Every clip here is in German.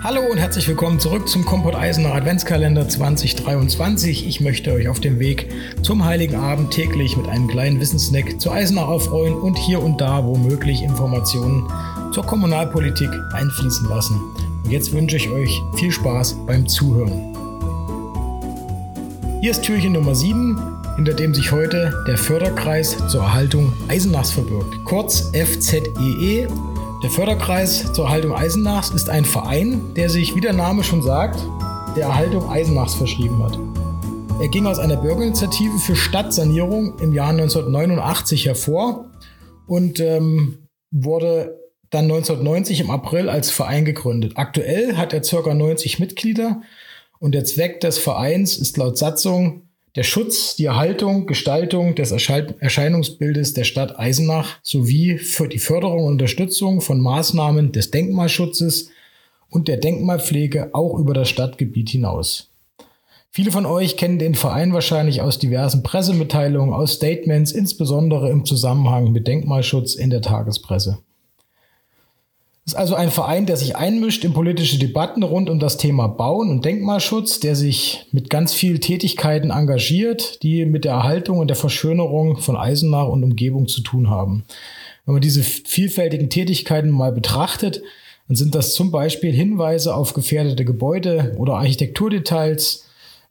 Hallo und herzlich willkommen zurück zum Kompott Eisener Adventskalender 2023. Ich möchte euch auf dem Weg zum Heiligen Abend täglich mit einem kleinen Wissenssnack zu Eisenach aufreuen und hier und da womöglich Informationen zur Kommunalpolitik einfließen lassen. Und jetzt wünsche ich euch viel Spaß beim Zuhören. Hier ist Türchen Nummer 7, hinter dem sich heute der Förderkreis zur Erhaltung Eisenachs verbirgt, kurz FZEE der Förderkreis zur Erhaltung Eisenachs ist ein Verein, der sich, wie der Name schon sagt, der Erhaltung Eisenachs verschrieben hat. Er ging aus einer Bürgerinitiative für Stadtsanierung im Jahr 1989 hervor und ähm, wurde dann 1990 im April als Verein gegründet. Aktuell hat er ca. 90 Mitglieder und der Zweck des Vereins ist laut Satzung der Schutz, die Erhaltung, Gestaltung des Erscheinungsbildes der Stadt Eisenach sowie für die Förderung und Unterstützung von Maßnahmen des Denkmalschutzes und der Denkmalpflege auch über das Stadtgebiet hinaus. Viele von euch kennen den Verein wahrscheinlich aus diversen Pressemitteilungen, aus Statements, insbesondere im Zusammenhang mit Denkmalschutz in der Tagespresse ist also ein Verein, der sich einmischt in politische Debatten rund um das Thema Bauen und Denkmalschutz, der sich mit ganz vielen Tätigkeiten engagiert, die mit der Erhaltung und der Verschönerung von Eisenach und Umgebung zu tun haben. Wenn man diese vielfältigen Tätigkeiten mal betrachtet, dann sind das zum Beispiel Hinweise auf gefährdete Gebäude oder Architekturdetails,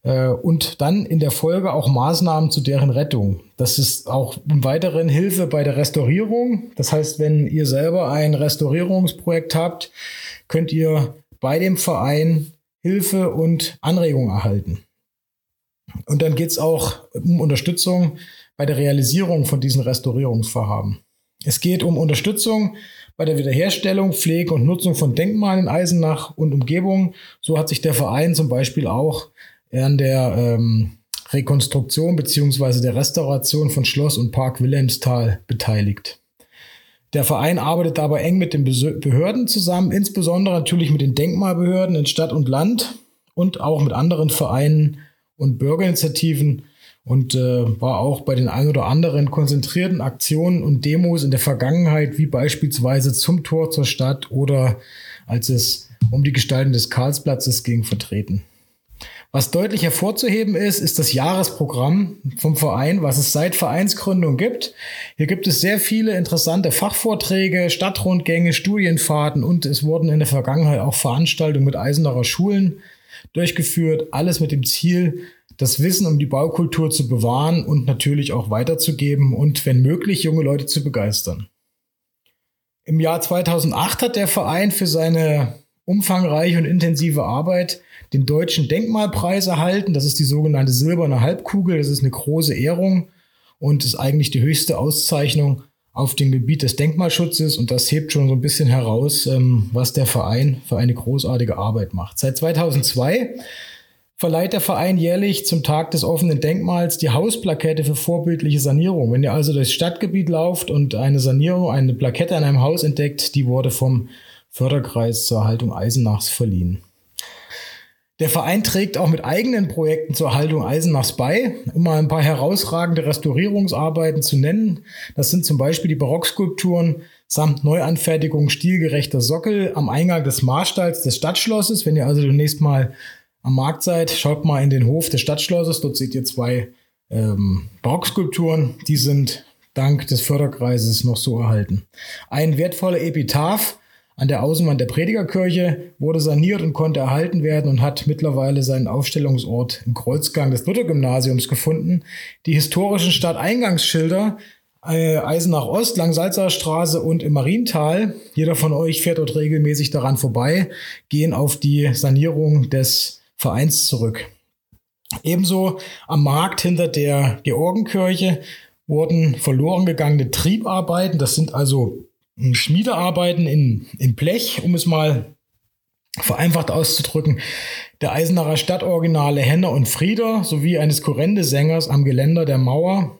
und dann in der Folge auch Maßnahmen zu deren Rettung. Das ist auch im Weiteren Hilfe bei der Restaurierung. Das heißt, wenn ihr selber ein Restaurierungsprojekt habt, könnt ihr bei dem Verein Hilfe und Anregung erhalten. Und dann geht es auch um Unterstützung bei der Realisierung von diesen Restaurierungsvorhaben. Es geht um Unterstützung bei der Wiederherstellung, Pflege und Nutzung von Denkmalen in Eisenach und Umgebung. So hat sich der Verein zum Beispiel auch an der ähm, Rekonstruktion beziehungsweise der Restauration von Schloss und Park Wilhelmsthal beteiligt. Der Verein arbeitet dabei eng mit den Behörden zusammen, insbesondere natürlich mit den Denkmalbehörden in Stadt und Land und auch mit anderen Vereinen und Bürgerinitiativen und äh, war auch bei den ein oder anderen konzentrierten Aktionen und Demos in der Vergangenheit, wie beispielsweise zum Tor zur Stadt oder als es um die Gestaltung des Karlsplatzes ging, vertreten. Was deutlich hervorzuheben ist, ist das Jahresprogramm vom Verein, was es seit Vereinsgründung gibt. Hier gibt es sehr viele interessante Fachvorträge, Stadtrundgänge, Studienfahrten und es wurden in der Vergangenheit auch Veranstaltungen mit Eisenacher Schulen durchgeführt. Alles mit dem Ziel, das Wissen um die Baukultur zu bewahren und natürlich auch weiterzugeben und wenn möglich junge Leute zu begeistern. Im Jahr 2008 hat der Verein für seine umfangreiche und intensive Arbeit den Deutschen Denkmalpreis erhalten. Das ist die sogenannte silberne Halbkugel. Das ist eine große Ehrung und ist eigentlich die höchste Auszeichnung auf dem Gebiet des Denkmalschutzes. Und das hebt schon so ein bisschen heraus, ähm, was der Verein für eine großartige Arbeit macht. Seit 2002 verleiht der Verein jährlich zum Tag des offenen Denkmals die Hausplakette für vorbildliche Sanierung. Wenn ihr also durchs Stadtgebiet lauft und eine Sanierung, eine Plakette an einem Haus entdeckt, die wurde vom Förderkreis zur Erhaltung Eisenachs verliehen. Der Verein trägt auch mit eigenen Projekten zur Erhaltung Eisenachs bei, um mal ein paar herausragende Restaurierungsarbeiten zu nennen. Das sind zum Beispiel die Barockskulpturen samt Neuanfertigung stilgerechter Sockel am Eingang des Marstalls des Stadtschlosses. Wenn ihr also demnächst mal am Markt seid, schaut mal in den Hof des Stadtschlosses. Dort seht ihr zwei ähm, Barockskulpturen. Die sind dank des Förderkreises noch so erhalten. Ein wertvoller Epitaph an der Außenwand der Predigerkirche wurde saniert und konnte erhalten werden und hat mittlerweile seinen Aufstellungsort im Kreuzgang des Luthergymnasiums gefunden. Die historischen Stadteingangsschilder äh, Eisenach Ost, lang Salzer Straße und im Mariental, jeder von euch fährt dort regelmäßig daran vorbei, gehen auf die Sanierung des Vereins zurück. Ebenso am Markt hinter der Georgenkirche wurden verloren gegangene Triebarbeiten, das sind also Schmiedearbeiten in, in Blech, um es mal vereinfacht auszudrücken, der Eisenacher Stadtoriginale Henner und Frieder sowie eines Kurrende-Sängers am Geländer der Mauer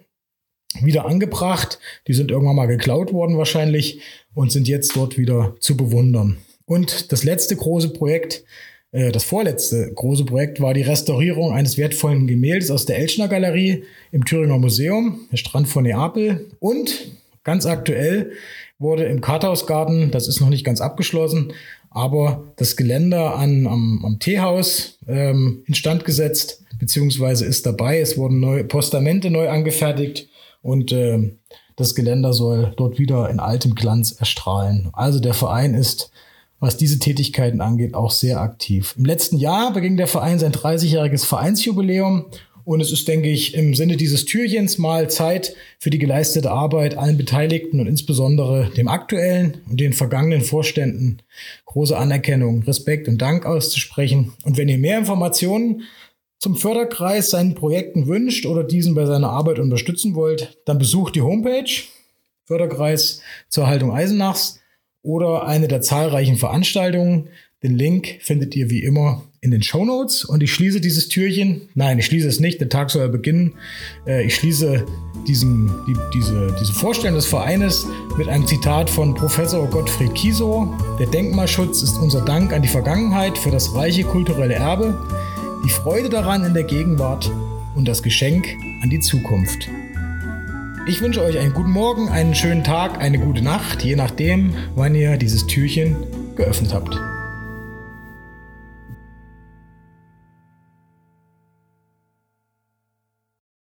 wieder angebracht. Die sind irgendwann mal geklaut worden wahrscheinlich und sind jetzt dort wieder zu bewundern. Und das letzte große Projekt, äh, das vorletzte große Projekt war die Restaurierung eines wertvollen Gemäldes aus der Elchner Galerie im Thüringer Museum, der Strand von Neapel und Ganz aktuell wurde im Karthausgarten, das ist noch nicht ganz abgeschlossen, aber das Geländer an, am, am Teehaus ähm, instand gesetzt, beziehungsweise ist dabei. Es wurden neue Postamente neu angefertigt und äh, das Geländer soll dort wieder in altem Glanz erstrahlen. Also der Verein ist, was diese Tätigkeiten angeht, auch sehr aktiv. Im letzten Jahr beging der Verein sein 30-jähriges Vereinsjubiläum und es ist, denke ich, im Sinne dieses Türchens mal Zeit für die geleistete Arbeit allen Beteiligten und insbesondere dem aktuellen und den vergangenen Vorständen große Anerkennung, Respekt und Dank auszusprechen. Und wenn ihr mehr Informationen zum Förderkreis seinen Projekten wünscht oder diesen bei seiner Arbeit unterstützen wollt, dann besucht die Homepage Förderkreis zur Erhaltung Eisenachs oder eine der zahlreichen Veranstaltungen. Den Link findet ihr wie immer in den Show Notes und ich schließe dieses Türchen. Nein, ich schließe es nicht. Der Tag soll ja beginnen. Äh, ich schließe diesen, die, diese, diese Vorstellung des Vereines mit einem Zitat von Professor Gottfried Kiesow. Der Denkmalschutz ist unser Dank an die Vergangenheit für das reiche kulturelle Erbe, die Freude daran in der Gegenwart und das Geschenk an die Zukunft. Ich wünsche euch einen guten Morgen, einen schönen Tag, eine gute Nacht, je nachdem, wann ihr dieses Türchen geöffnet habt.